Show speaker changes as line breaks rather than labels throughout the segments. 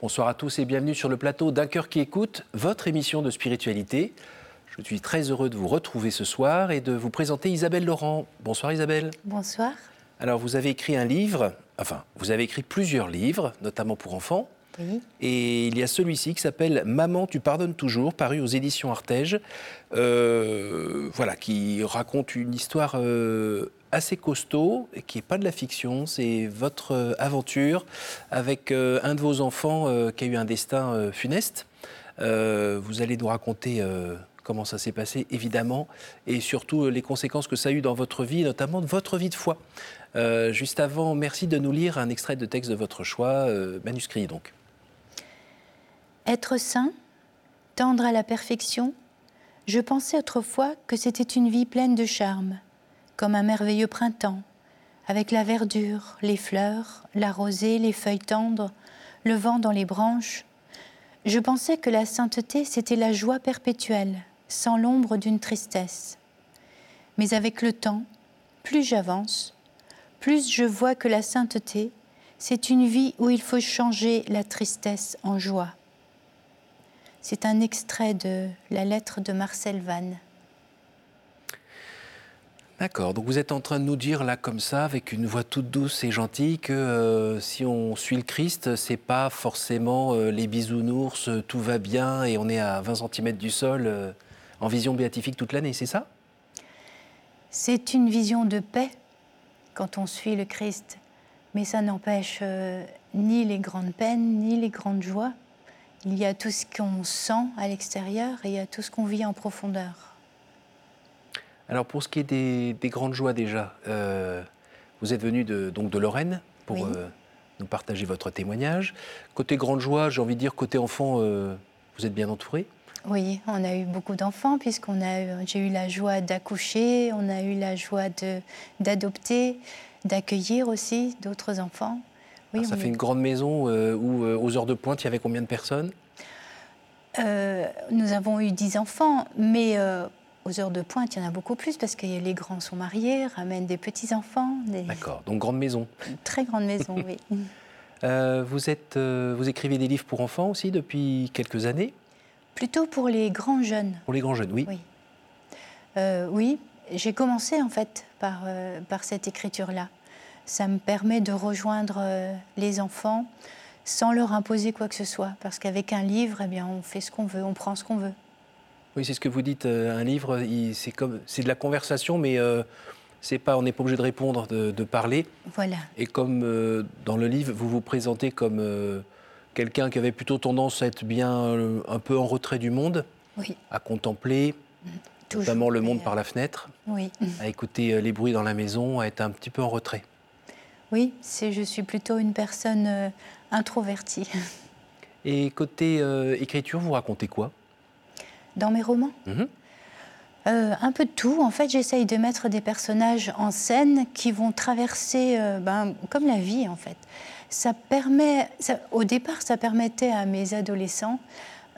Bonsoir à tous et bienvenue sur le plateau d'un cœur qui écoute, votre émission de spiritualité. Je suis très heureux de vous retrouver ce soir et de vous présenter Isabelle Laurent. Bonsoir Isabelle.
Bonsoir.
Alors vous avez écrit un livre, enfin vous avez écrit plusieurs livres, notamment pour enfants.
Oui.
Et il y a celui-ci qui s'appelle Maman, tu pardonnes toujours, paru aux éditions Artege, euh, voilà, qui raconte une histoire euh, assez costaud, et qui n'est pas de la fiction, c'est votre euh, aventure avec euh, un de vos enfants euh, qui a eu un destin funeste. Vous allez nous raconter comment ça s'est passé, évidemment, et surtout les conséquences que ça a eu dans votre vie, notamment de votre vie de foi. Juste avant, merci de nous lire un extrait de texte de votre choix, manuscrit donc.
Être saint, tendre à la perfection, je pensais autrefois que c'était une vie pleine de charme, comme un merveilleux printemps, avec la verdure, les fleurs, la rosée, les feuilles tendres, le vent dans les branches. Je pensais que la sainteté, c'était la joie perpétuelle, sans l'ombre d'une tristesse. Mais avec le temps, plus j'avance, plus je vois que la sainteté, c'est une vie où il faut changer la tristesse en joie. C'est un extrait de la lettre de Marcel Vannes.
D'accord, donc vous êtes en train de nous dire là comme ça, avec une voix toute douce et gentille, que euh, si on suit le Christ, c'est pas forcément euh, les bisounours, euh, tout va bien et on est à 20 cm du sol en vision béatifique toute l'année, c'est ça?
C'est une vision de paix quand on suit le Christ, mais ça n'empêche ni les grandes peines, ni les grandes joies. Il y a tout ce qu'on sent à l'extérieur et il y a tout ce qu'on vit en profondeur.
Alors pour ce qui est des, des grandes joies déjà, euh, vous êtes venu de, donc de Lorraine pour
Oui.
euh, nous partager votre témoignage. Côté grande joie, j'ai envie de dire côté enfant, euh, vous êtes bien entouré
Oui, on a eu beaucoup d'enfants puisqu'on a eu, j'ai eu la joie d'accoucher, on a eu la joie de, d'adopter, d'accueillir aussi d'autres enfants. Oui,
Ça fait
est-
une grande maison où aux heures de pointe, il y avait combien de personnes?
Euh, nous avons eu dix enfants, mais euh, aux heures de pointe, il y en a beaucoup plus parce que les grands sont mariés, ramènent des petits-enfants, des
D'accord, donc grande maison.
très grandes maisons, oui.
Euh, vous, êtes, euh, vous écrivez des livres pour enfants aussi depuis quelques années?
Plutôt pour les grands jeunes,
Pour les grands jeunes, oui.
oui. Euh, oui, j'ai commencé en fait par, par cette écriture-là. Ça me permet de rejoindre les enfants sans leur imposer quoi que ce soit, parce qu'avec un livre, eh bien, on fait ce qu'on veut, on prend ce qu'on veut.
Oui, c'est ce que vous dites. euh, un livre, c'est comme, c'est de la conversation, mais euh, c'est pas, on n'est pas obligé de répondre, de, de parler.
Voilà.
Et comme euh, dans le livre, vous vous présentez comme euh, quelqu'un qui avait plutôt tendance à être bien un peu en retrait du monde,
Oui,
à contempler
toujours.
notamment le monde par la fenêtre,
Oui.
à écouter les bruits dans la maison, à être un petit peu en retrait.
Oui, c'est, je suis plutôt une personne euh, introvertie.
Et côté euh, écriture, vous racontez quoi?
Dans mes romans
Mhm.
Euh, Un peu de tout. En fait, j'essaye de mettre des personnages en scène qui vont traverser, euh, ben, comme la vie en fait. Ça permet, ça- au départ, ça permettait à mes adolescents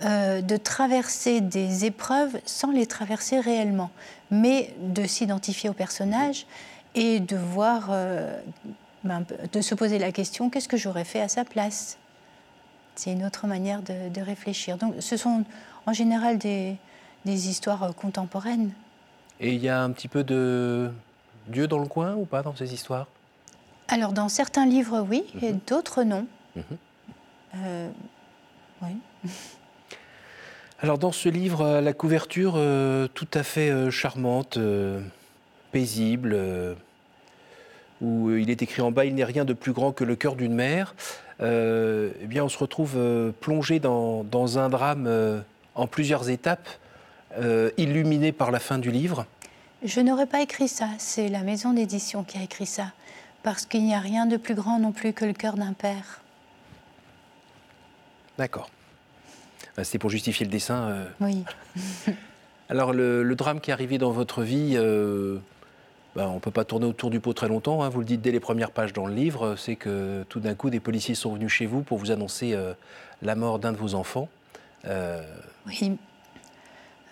euh, de traverser des épreuves sans les traverser réellement, mais de s'identifier au personnage et de voir, euh, ben, de se poser la question qu'est-ce que j'aurais fait à sa place? C'est une autre manière de, de réfléchir. Donc, ce sont en général des, des histoires euh, contemporaines.
Et il y a un petit peu de Dieu dans le coin ou pas dans ces histoires?
Alors, dans certains livres, oui, et d'autres, non.
Mhm.
Euh, oui.
Alors dans ce livre, euh, la couverture euh, tout à fait euh, charmante, euh, paisible, où il est écrit en bas, il n'est rien de plus grand que le cœur d'une mère, eh bien on se retrouve plongé dans, dans un drame en plusieurs étapes, euh, illuminé par la fin du livre?
Je n'aurais pas écrit ça, c'est la maison d'édition qui a écrit ça, parce qu'il n'y a rien de plus grand non plus que le cœur d'un père.
D'accord. Euh, C'était pour justifier le dessin. euh.
Oui.
Alors le, le drame qui est arrivé dans votre vie, euh, ben, on ne peut pas tourner autour du pot très longtemps, hein, vous le dites dès les premières pages dans le livre, c'est que tout d'un coup des policiers sont venus chez vous pour vous annoncer la mort d'un de vos enfants. Euh,
Oui.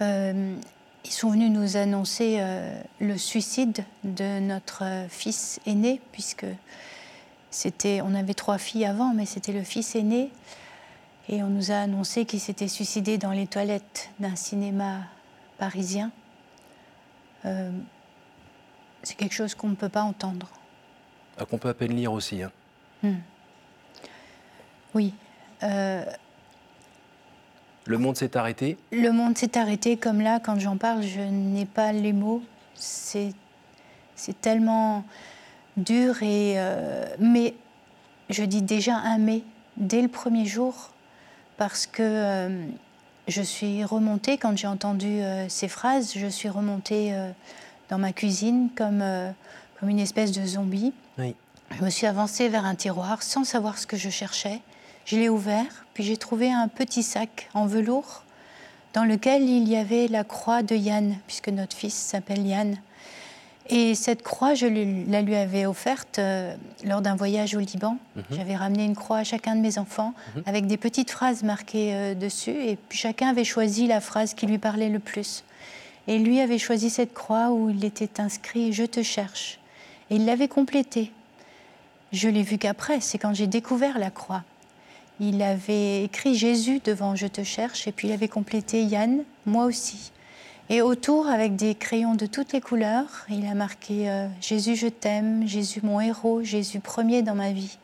Euh, ils sont venus nous annoncer euh, le suicide de notre euh, fils aîné, puisque c'était, on avait trois filles avant, mais c'était le fils aîné. Et on nous a annoncé qu'il s'était suicidé dans les toilettes d'un cinéma parisien. Euh, c'est quelque chose qu'on ne peut pas entendre.
Ah, qu'on peut à peine lire aussi. Hein. Hmm.
Oui. Euh,
le monde s'est arrêté
Le monde s'est arrêté, comme là, quand j'en parle, je n'ai pas les mots. C'est, c'est tellement dur, et, euh, mais je dis déjà un mais dès le premier jour, parce que euh, je suis remontée, quand j'ai entendu ces phrases, je suis remontée dans ma cuisine comme, comme une espèce de zombie.
Oui.
Je me suis avancée vers un tiroir sans savoir ce que je cherchais. Je l'ai ouvert, puis j'ai trouvé un petit sac en velours dans lequel il y avait la croix de Yann, puisque notre fils s'appelle Yann. Et cette croix, je la lui avais offerte euh, lors d'un voyage au Liban. Mhm. J'avais ramené une croix à chacun de mes enfants mhm. avec des petites phrases marquées euh, dessus. Et puis chacun avait choisi la phrase qui lui parlait le plus. Et lui avait choisi cette croix où il était inscrit Je te cherche. Et il l'avait complétée. Je l'ai vu qu'après, c'est quand j'ai découvert la croix. Il avait écrit Jésus devant Je te cherche et puis il avait complété Yann, moi aussi. Et autour, avec des crayons de toutes les couleurs, il a marqué euh, Jésus, je t'aime, Jésus, mon héros, Jésus, premier dans ma vie.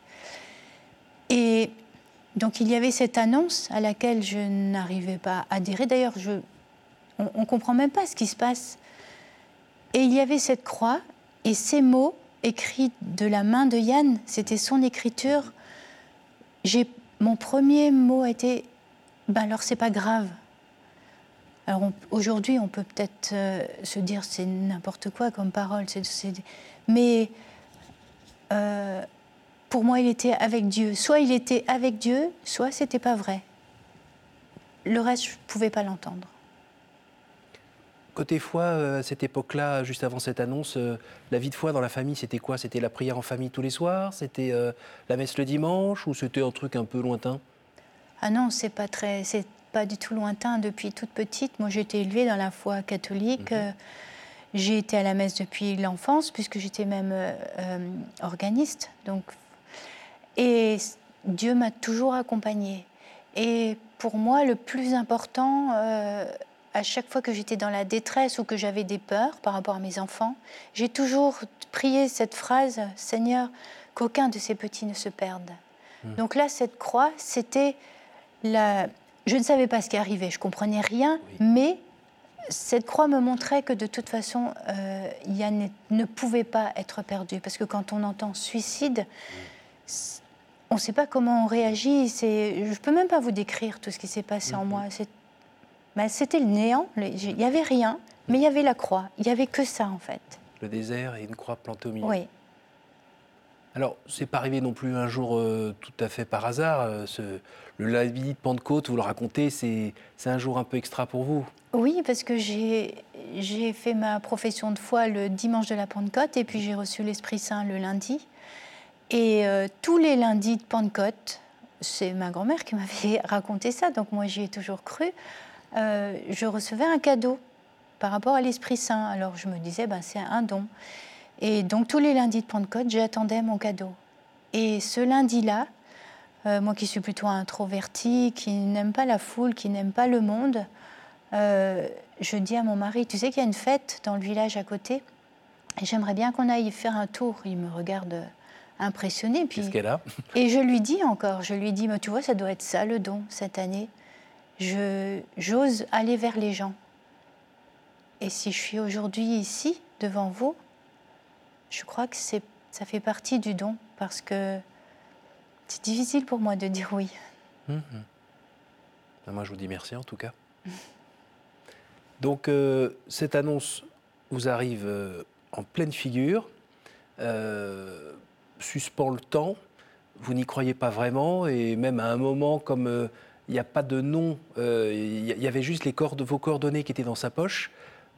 Et donc il y avait cette annonce à laquelle je n'arrivais pas à adhérer. D'ailleurs, on ne comprend même pas ce qui se passe. Et il y avait cette croix et ces mots écrits de la main de Yann, c'était son écriture. Mon premier mot a été ben alors c'est pas grave. Alors aujourd'hui, on peut peut-être euh, se dire c'est n'importe quoi comme parole, mais euh, pour moi, il était avec Dieu. Soit il était avec Dieu, soit c'était pas vrai. Le reste, je pouvais pas l'entendre.
Côté foi, euh, à cette époque-là, juste avant cette annonce, euh, la vie de foi dans la famille, c'était quoi? C'était la prière en famille tous les soirs? C'était euh, la messe le dimanche? Ou c'était un truc un peu lointain?
Ah non, c'est pas très, c'est pas du tout lointain. Depuis toute petite, moi, j'ai été élevée dans la foi catholique. Mhm. j'ai été à la messe depuis l'enfance, puisque j'étais même organiste. Donc, et Dieu m'a toujours accompagnée. Et pour moi, le plus important à chaque fois que j'étais dans la détresse ou que j'avais des peurs par rapport à mes enfants, j'ai toujours prié cette phrase Seigneur, qu'aucun de ces petits ne se perde. Hmm. Donc là, cette croix, c'était la. Je ne savais pas ce qui arrivait, je comprenais rien, mais cette croix me montrait que de toute façon, euh, Yann ne pouvait pas être perdu. Parce que quand on entend suicide, on ne sait pas comment on réagit. Je ne peux même pas vous décrire tout ce qui s'est passé en hmm. moi. C'est ben, c'était le néant. Il n'y avait rien, mais il y avait la croix. Il n'y avait que ça, en fait.
Le désert et une croix plantée au milieu.
Oui.
Alors, c'est pas arrivé non plus un jour euh, tout à fait par hasard. Euh, ce, le lundi de Pentecôte, vous le racontez, c'est un jour un peu extra pour vous?
Oui, parce que j'ai fait ma profession de foi le dimanche de la Pentecôte et puis j'ai reçu l'Esprit Saint le lundi. Et euh, tous les lundis de Pentecôte, c'est ma grand-mère qui m'avait raconté ça, donc moi j'y ai toujours cru. Euh, je recevais un cadeau par rapport à l'Esprit Saint. Alors je me disais, ben, c'est un don. Et donc tous les lundis de Pentecôte, j'attendais mon cadeau. Et ce lundi-là, euh, moi qui suis plutôt introvertie, qui n'aime pas la foule, qui n'aime pas le monde, euh, je dis à mon mari, tu sais qu'il y a une fête dans le village à côté, et j'aimerais bien qu'on aille faire un tour. Il me regarde impressionné.
Puis, Qu'est-ce qu'elle a?
Et je lui dis encore, je lui dis, mais tu vois, ça doit être ça le don cette année j'ose aller vers les gens. Et si je suis aujourd'hui ici, devant vous, je crois que ça fait partie du don, parce que c'est difficile pour moi de dire oui. Mhm.
Ben, moi, je vous dis merci en tout cas. Donc, euh, cette annonce vous arrive euh, en pleine figure, euh, suspend le temps, vous n'y croyez pas vraiment, et même à un moment comme il n'y a pas de nom. Euh, il y avait juste les cordes, vos coordonnées qui étaient dans sa poche.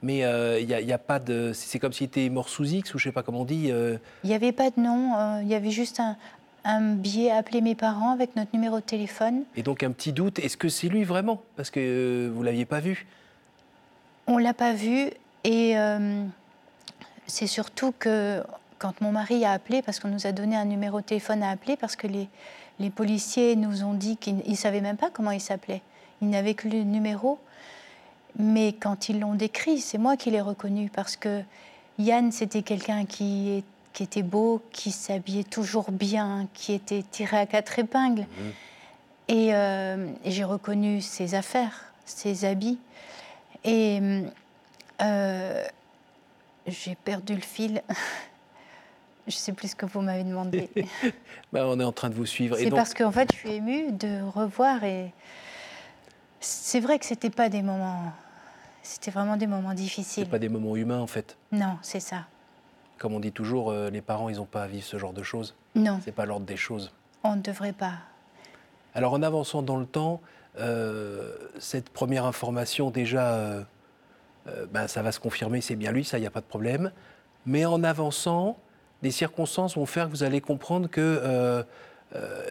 Mais euh, il n'y a, pas de. C'est comme s'il était mort sous X ou je ne sais pas comment on dit.
Euh. Il n'y avait pas de nom. Il y avait juste un, un billet appeler mes parents avec notre numéro de téléphone.
Et donc un petit doute. Est-ce que c'est lui vraiment? Parce que vous l'aviez pas vu.
On l'a pas vu et c'est surtout que quand mon mari a appelé, parce qu'on nous a donné un numéro de téléphone à appeler, parce que les, les policiers nous ont dit qu'ils ne savaient même pas comment il s'appelait. Ils n'avaient que le numéro. Mais quand ils l'ont décrit, c'est moi qui l'ai reconnu, parce que Yann, c'était quelqu'un qui, qui, était beau, qui s'habillait toujours bien, qui était tiré à quatre épingles. Mmh. Euh, et, j'ai reconnu ses affaires, ses habits. Et euh, j'ai perdu le fil. Je ne sais plus ce que vous m'avez demandé.
bah, on est en train de vous suivre.
C'est parce qu'en fait, je suis émue de revoir. Et c'est vrai que ce n'était pas des moments. C'était vraiment des moments difficiles.
Ce pas des moments humains, en fait.
Non, c'est ça.
Comme on dit toujours, euh, les parents, ils n'ont pas à vivre ce genre de choses.
Non.
C'est pas l'ordre des choses.
On ne devrait pas.
Alors, en avançant dans le temps, euh, cette première information, déjà, euh, ben, ça va se confirmer, c'est bien lui, ça, il n'y a pas de problème. Mais en avançant, les circonstances vont faire que vous allez comprendre que euh, euh,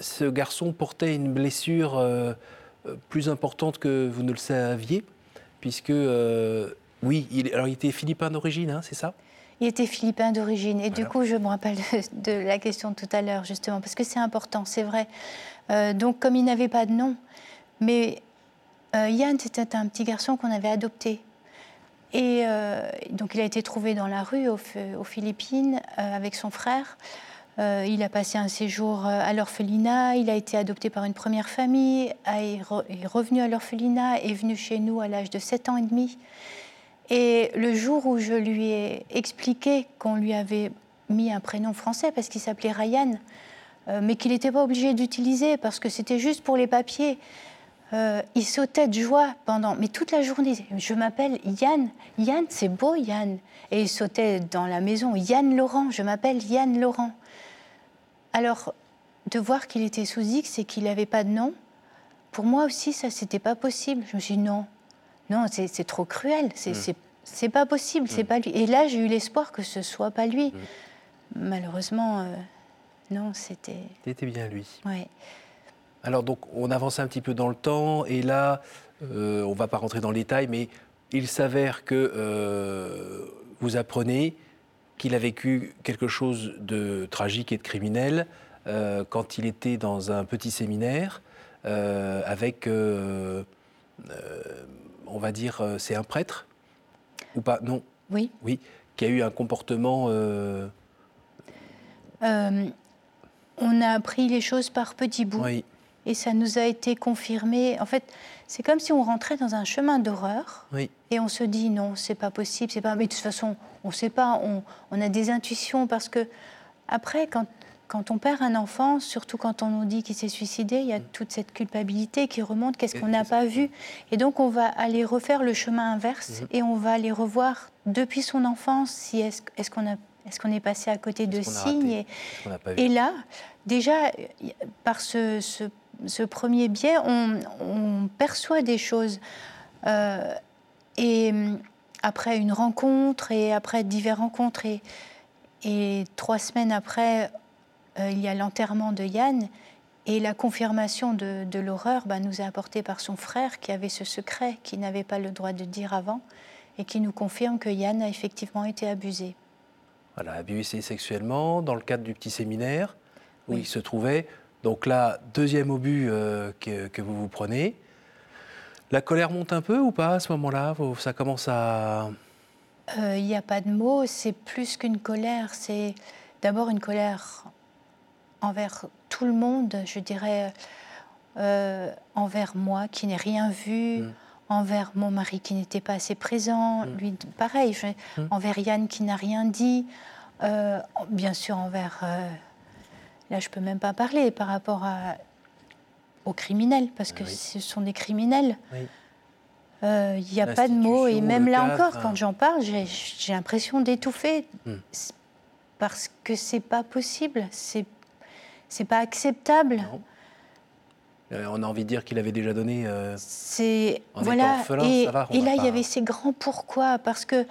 ce garçon portait une blessure euh, plus importante que vous ne le saviez, puisque, oui, il, alors il était philippin d'origine, hein, c'est ça?
Il était philippin d'origine. Et du coup, je me rappelle de, la question tout à l'heure, justement, parce que c'est important, c'est vrai. donc, comme il n'avait pas de nom, mais Yann, c'était un petit garçon qu'on avait adopté. Et euh, donc il a été trouvé dans la rue aux, Philippines euh, avec son frère. Euh, il a passé un séjour à l'orphelinat, il a été adopté par une première famille, est revenu à l'orphelinat, est venu chez nous à l'âge de 7 ans et demi. Et le jour où je lui ai expliqué qu'on lui avait mis un prénom français parce qu'il s'appelait Ryan, mais qu'il n'était pas obligé d'utiliser parce que c'était juste pour les papiers, euh, il sautait de joie pendant, mais toute la journée. Je m'appelle Yann. Yann, c'est beau, Yann. Et il sautait dans la maison. Yann Laurent, je m'appelle Yann Laurent. Alors, de voir qu'il était sous X et qu'il n'avait pas de nom, pour moi aussi, ça, c'était pas possible. Je me suis dit, non, non, c'est trop cruel. C'est mm. pas possible, c'est mm. pas lui. Et là, j'ai eu l'espoir que ce soit pas lui. Mm. Malheureusement, euh, non, c'était.
C'était bien lui.
Ouais.
Alors donc on avance un petit peu dans le temps et là, euh, on ne va pas rentrer dans le détail, mais il s'avère que euh, vous apprenez qu'il a vécu quelque chose de tragique et de criminel euh, quand il était dans un petit séminaire avec, on va dire, c'est un prêtre ou pas? Non.
Oui.
Oui, qui a eu un comportement.
on a appris les choses par petits bouts.
Oui.
Et ça nous a été confirmé. En fait, c'est comme si on rentrait dans un chemin d'horreur et on se dit non, c'est pas possible, c'est pas. Mais de toute façon, on ne sait pas. On, on, a des intuitions parce que après, quand, quand on perd un enfant, surtout quand on nous dit qu'il s'est suicidé, il y a mm. toute cette culpabilité qui remonte. Qu'est-ce qu'on n'a pas vu Et donc, on va aller refaire le chemin inverse mm-hmm. et on va aller revoir depuis son enfance si est-ce est qu'on a est-ce qu'on est passé à côté de signes et, et, là, déjà, par ce, premier biais, on, perçoit des choses. Euh, et mm, après une rencontre, et après diverses rencontres, et, trois semaines après, euh, il y a l'enterrement de Yann. Et la confirmation de, l'horreur bah, nous est apportée par son frère qui avait ce secret qu'il n'avait pas le droit de dire avant et qui nous confirme que Yann a effectivement été abusé.
Voilà, abusé sexuellement dans le cadre du petit séminaire où il se trouvait. Donc là, deuxième obus euh, que, vous vous prenez. La colère monte un peu ou pas à ce moment-là? Ça commence à...
Euh, il n'y a pas de mots, c'est plus qu'une colère. C'est d'abord une colère envers tout le monde, je dirais, euh, envers moi qui n'ai rien vu, mm. envers mon mari qui n'était pas assez présent, mm. lui pareil, mm. envers Yann qui n'a rien dit, bien sûr envers Là, je ne peux même pas parler par rapport à, aux criminels, parce que ce sont des criminels. Euh, il n'y a pas de mots. Et même là encore, quand j'en parle, j'ai l'impression d'étouffer. Hmm. Parce que c'est pas possible. C'est c'est pas acceptable.
Euh, on a envie de dire qu'il avait déjà donné. Euh,
c'est voilà. et, là, il y avait ces grands pourquoi parce que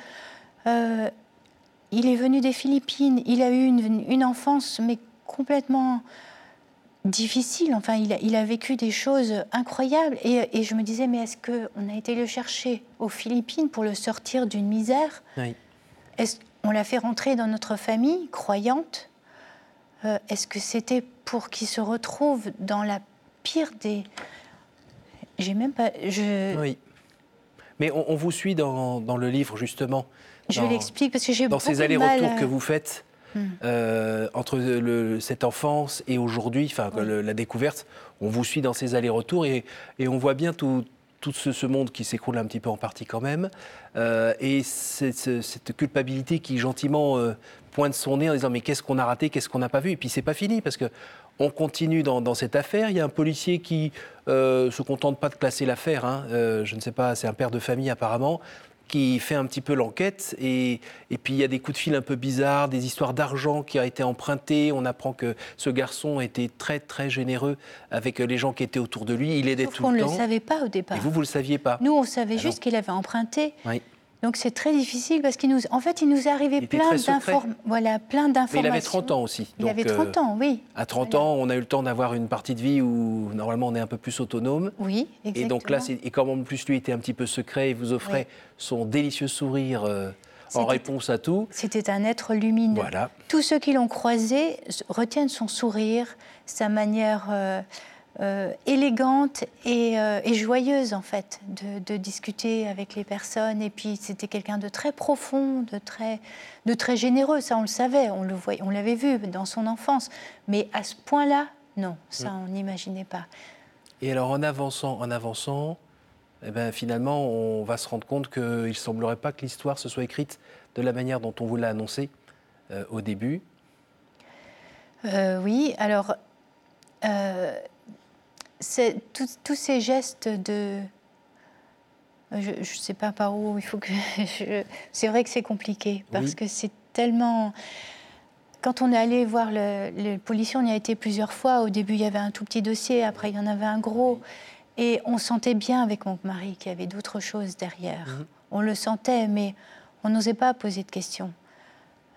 il est venu des Philippines. Il a eu une, une enfance mais complètement difficile. Enfin, il a, il a, vécu des choses incroyables. Et, je me disais, mais est-ce qu'on a été le chercher aux Philippines pour le sortir d'une misère?
Oui.
Est-ce on l'a fait rentrer dans notre famille croyante? Euh, est-ce que c'était pour qu'il se retrouve dans la pire des. J'ai même pas. Je...
Oui. Mais on, vous suit dans, dans, le livre, justement.
Je l'explique parce que j'ai
Dans
ces
allers-retours que vous faites. Euh, entre le, cette enfance et aujourd'hui, enfin, la découverte, on vous suit dans ces allers-retours et, et, on voit bien tout, tout ce, monde qui s'écroule un petit peu en partie quand même, euh, et cette, culpabilité qui gentiment euh, pointe son nez en disant mais qu'est-ce qu'on a raté, qu'est-ce qu'on n'a pas vu, et puis c'est pas fini parce que on continue dans, cette affaire. Il y a un policier qui euh, se contente pas de classer l'affaire. Hein. Euh, je ne sais pas, c'est un père de famille apparemment qui fait un petit peu l'enquête. Et, puis il y a des coups de fil un peu bizarres, des histoires d'argent qui a été emprunté. On apprend que ce garçon était très très généreux avec les gens qui étaient autour de lui. Il aidait tout le temps.
On ne le savait pas au départ.
Et vous, vous le saviez pas
Nous, on savait juste qu'il avait emprunté. Oui. Donc c'est très difficile parce qu'il nous, en fait, il nous est arrivé plein d'informations. Voilà, plein d'informations.
il avait 30 ans aussi.
il avait 30 euh, ans, oui.
À 30 ans, on a eu le temps d'avoir une partie de vie où normalement on est un peu plus autonome.
Oui, exactement.
Et donc là, et comme en plus lui était un petit peu secret, il vous offrait son délicieux sourire. Euh, en réponse à tout.
C'était un être lumineux.
Voilà.
Tous ceux qui l'ont croisé retiennent son sourire, sa manière euh, euh, élégante euh, et, joyeuse en fait de, discuter avec les personnes. Et puis c'était quelqu'un de très profond, de très, de très généreux. Ça on le savait, on le voyait, on l'avait vu dans son enfance. Mais à ce point-là, non, ça mm. on n'imaginait pas.
Et alors en avançant, en avançant, eh ben, finalement on va se rendre compte qu'il ne semblerait pas que l'histoire se soit écrite de la manière dont on vous l'a annoncé euh, au début.
oui, alors tous ces gestes de... Je ne sais pas par où il faut que... C'est vrai que c'est compliqué parce que c'est tellement... Quand on est allé voir le, le, policier, on y a été plusieurs fois. Au début, il y avait un tout petit dossier, après, il y en avait un gros. Et on sentait bien avec mon mari qu'il y avait d'autres choses derrière. Mhm. On le sentait, mais on n'osait pas poser de questions.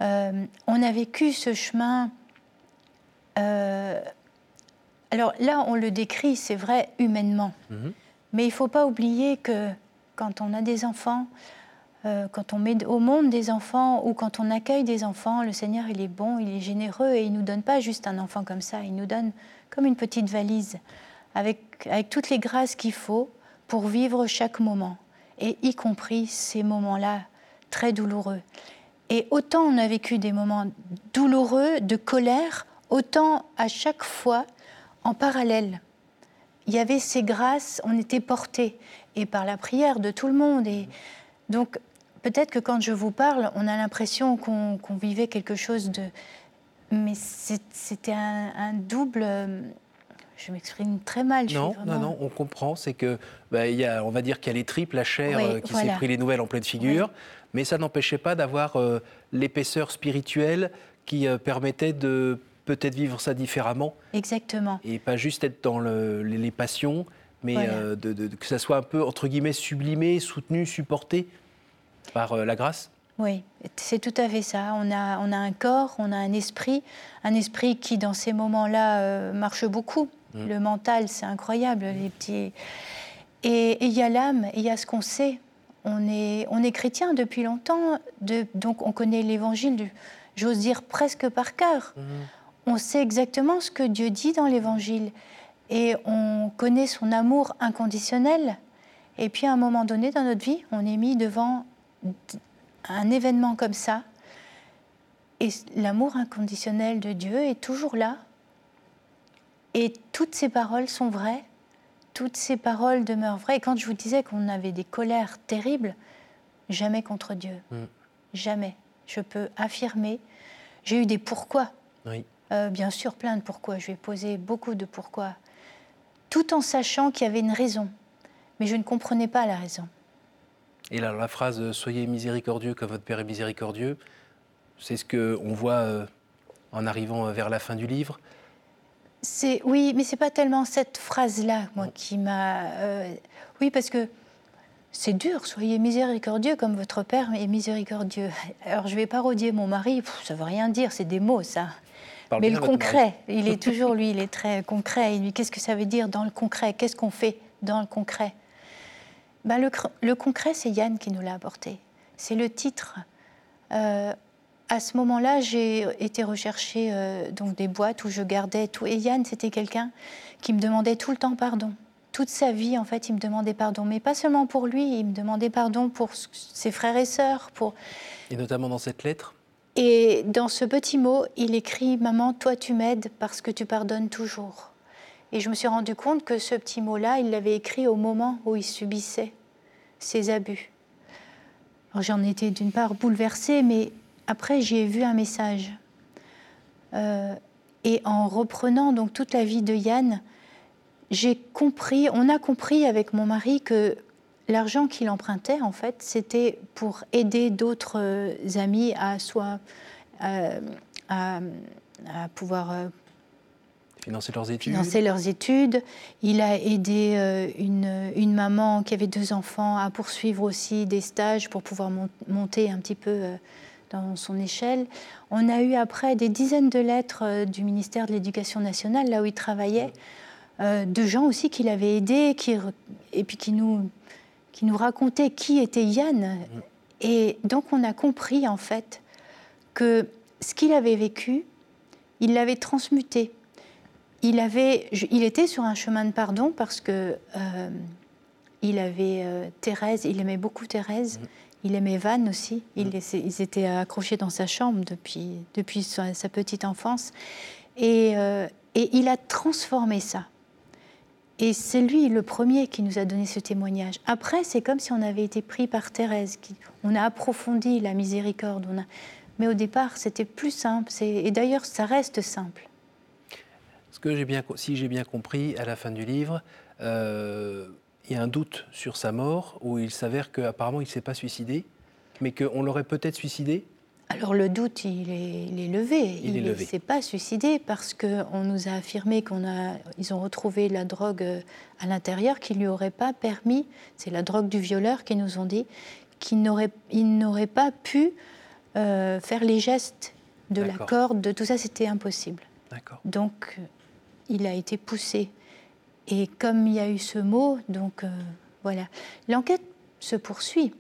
Euh, on a vécu ce chemin euh, alors là, on le décrit, c'est vrai, humainement. Mhm. Mais il ne faut pas oublier que quand on a des enfants, euh, quand on met au monde des enfants ou quand on accueille des enfants, le Seigneur, il est bon, il est généreux et il ne nous donne pas juste un enfant comme ça, il nous donne comme une petite valise avec, avec toutes les grâces qu'il faut pour vivre chaque moment, et y compris ces moments-là très douloureux. Et autant on a vécu des moments douloureux, de colère, autant à chaque fois, en parallèle, il y avait ces grâces, on était portés, et par la prière de tout le monde. Et donc, peut-être que quand je vous parle, on a l'impression qu'on vivait quelque chose de... Mais c'était un, double... Je m'exprime très mal.
non, non, non, on comprend. C'est que, bah, y a, on va dire qu'il y a les tripes, la chair euh, qui s'est pris les nouvelles en pleine figure, mais ça n'empêchait pas d'avoir euh, l'épaisseur spirituelle qui euh, permettait de peut-être vivre ça différemment.
Exactement.
Et pas juste être dans les, passions, mais euh, de, que ça soit un peu, entre guillemets, sublimé, soutenu, supporté par euh, la grâce.
Oui, c'est tout à fait ça. On a, on a un corps, on a un esprit, un esprit qui, dans ces moments-là, euh, marche beaucoup. Mm. Le mental, c'est incroyable, les petits... Et il y a l'âme, il y a ce qu'on sait. On est, on est chrétien depuis longtemps, de, donc on connaît l'évangile, j'ose dire presque par cœur. Mm on sait exactement ce que Dieu dit dans l'Évangile et on connaît son amour inconditionnel. Et puis à un moment donné dans notre vie, on est mis devant un événement comme ça. Et l'amour inconditionnel de Dieu est toujours là. Et toutes ces paroles sont vraies. Toutes ces paroles demeurent vraies. Et quand je vous disais qu'on avait des colères terribles, jamais contre Dieu. Mm. Jamais. Je peux affirmer. J'ai eu des pourquoi. Oui. Euh, bien sûr, plein de pourquoi. Je vais poser beaucoup de pourquoi. Tout en sachant qu'il y avait une raison. Mais je ne comprenais pas la raison.
Et la phrase euh, Soyez miséricordieux comme votre Père est miséricordieux, c'est ce qu'on voit euh, en arrivant vers la fin du livre.
C'est oui, mais c'est pas tellement cette phrase-là, moi, qui m'a. oui, parce que c'est dur. Soyez miséricordieux comme votre Père est miséricordieux. Alors, je vais parodier mon mari. ça veut rien dire. C'est des mots, ça. Mais le concret, il est toujours, lui, il est très concret. Il qu'est-ce que ça veut dire dans le concret? Qu'est-ce qu'on fait dans le concret? Ben, le, concret, c'est Yann qui nous l'a apporté. C'est le titre. Euh, à ce moment-là, j'ai été rechercher euh, donc des boîtes où je gardais tout. Et Yann, c'était quelqu'un qui me demandait tout le temps pardon. Toute sa vie, en fait, il me demandait pardon. Mais pas seulement pour lui, il me demandait pardon pour ses frères et sœurs. Pour...
Et notamment dans cette lettre?
Et dans ce petit mot, il écrit Maman, toi, tu m'aides parce que tu pardonnes toujours. Et je me suis rendu compte que ce petit mot-là, il l'avait écrit au moment où il subissait ces abus. J'en étais d'une part bouleversée, mais après, j'y ai vu un message. Euh, et en reprenant donc toute la vie de Yann, j'ai compris, on a compris avec mon mari que l'argent qu'il empruntait, en fait, c'était pour aider d'autres euh, amis à soit euh, à, pouvoir
financer leurs études.
Financer leurs études. Il a aidé une, une, maman qui avait deux enfants à poursuivre aussi des stages pour pouvoir monter un petit peu dans son échelle. On a eu après des dizaines de lettres euh, du ministère de l'Éducation nationale, là où il travaillait, euh, de gens aussi qui l'avaient aidé, qui, et puis qui nous, qui nous racontaient qui était Yann. Et donc on a compris en fait que ce qu'il avait vécu, il l'avait transmuté. Il, avait, il était sur un chemin de pardon parce que euh, il avait Thérèse, il aimait beaucoup Thérèse. Il aimait Van aussi. Mm. ils étaient accrochés dans sa chambre depuis, depuis sa, petite enfance. Euh, et, il a transformé ça. Et c'est lui le premier qui nous a donné ce témoignage. Après, c'est comme si on avait été pris par Thérèse. Qui, on a approfondi la miséricorde. On a, mais au départ, c'était plus simple. Et d'ailleurs, ça reste simple.
Que si j'ai bien compris, à la fin du livre, euh, il y a un doute sur sa mort, où il s'avère qu'apparemment il ne s'est pas suicidé, mais qu'on l'aurait peut-être suicidé
alors le doute, il est, levé. Il ne s'est pas suicidé parce qu'on nous a affirmé qu'ils ont retrouvé la drogue euh, à l'intérieur qui ne lui aurait pas permis, c'est la drogue du violeur qu'ils nous ont dit, qu'il n'aurait pas pu euh, faire les gestes de la corde, de tout ça, c'était impossible. Donc il a été poussé et comme il y a eu ce mot, donc euh, voilà. L'enquête se poursuit,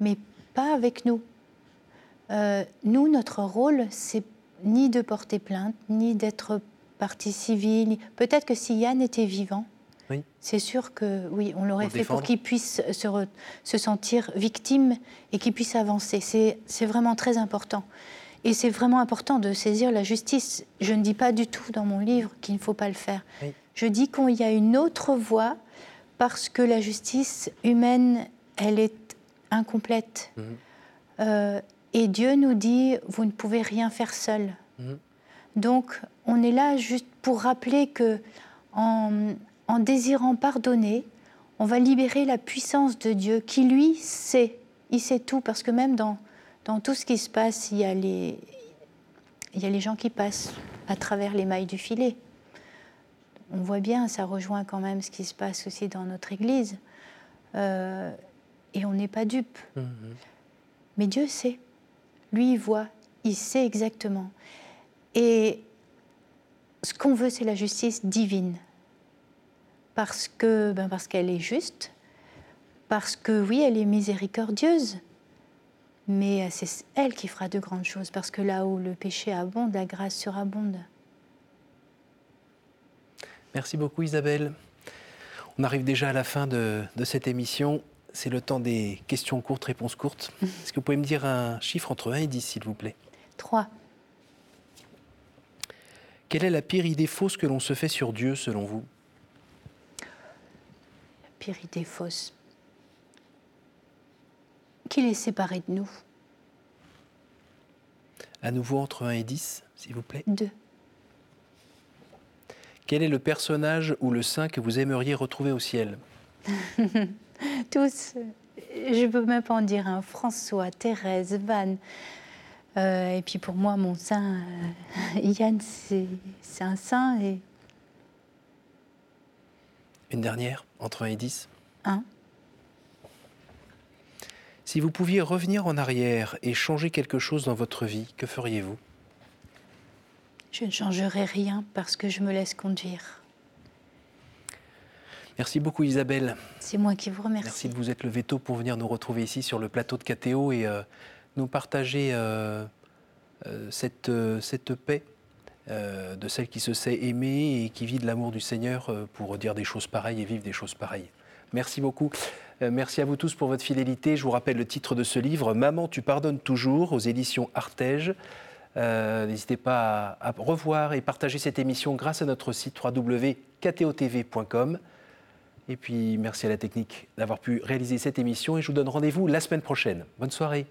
mais pas avec nous. Euh, nous, notre rôle, c'est ni de porter plainte, ni d'être partie civile. Peut-être que si Yann était vivant, c'est sûr que oui, on l'aurait fait pour qu'il puisse se, se, sentir victime et qu'il puisse avancer. C'est vraiment très important. Et c'est vraiment important de saisir la justice. Je ne dis pas du tout dans mon livre qu'il ne faut pas le faire. Je dis qu'il y a une autre voie parce que la justice humaine, elle est incomplète. Mhm. Euh, et Dieu nous dit, vous ne pouvez rien faire seul. Mhm. Donc, on est là juste pour rappeler que en, désirant pardonner, on va libérer la puissance de Dieu qui, lui, sait. Il sait tout, parce que même dans, dans tout ce qui se passe, il y, a les, il y a les gens qui passent à travers les mailles du filet on voit bien, ça rejoint quand même ce qui se passe aussi dans notre Église. Euh, et on n'est pas dupe. Mhm. Mais Dieu sait. Lui, il voit, il sait exactement. Et ce qu'on veut, c'est la justice divine. Parce que, ben parce qu'elle est juste, parce que oui, elle est miséricordieuse, mais c'est elle qui fera de grandes choses, parce que là où le péché abonde, la grâce surabonde.
Merci beaucoup Isabelle. On arrive déjà à la fin de, cette émission. C'est le temps des questions courtes, réponses courtes. Est-ce que vous pouvez me dire un chiffre entre 1 et 10, s'il vous plaît?
3.
Quelle est la pire idée fausse que l'on se fait sur Dieu, selon vous?
La pire idée fausse Qu'il est séparé de nous.
À nouveau entre 1 et 10, s'il vous plaît
2.
Quel est le personnage ou le saint que vous aimeriez retrouver au ciel?
Tous. Je peux même pas en dire un. François, Thérèse, Van. Euh, et puis pour moi, mon saint, euh, Yann, c'est un saint. Et...
Une dernière, entre 1 et 10
1.
Si vous pouviez revenir en arrière et changer quelque chose dans votre vie, que feriez-vous?
Je ne changerai rien parce que je me laisse conduire.
Merci beaucoup Isabelle.
C'est moi qui vous remercie.
Merci de vous être levé tôt pour venir nous retrouver ici sur le plateau de KTO et euh, nous partager euh, cette, cette paix de celle qui se sait aimer et qui vit de l'amour du Seigneur pour dire des choses pareilles et vivre des choses pareilles. Merci beaucoup. Merci à vous tous pour votre fidélité. Je vous rappelle le titre de ce livre, Maman, tu pardonnes toujours, aux éditions Artege. N'hésitez pas à, revoir et partager cette émission grâce à notre site www.ktotv.com. Et puis merci à la technique d'avoir pu réaliser cette émission et je vous donne rendez-vous la semaine prochaine. Bonne soirée.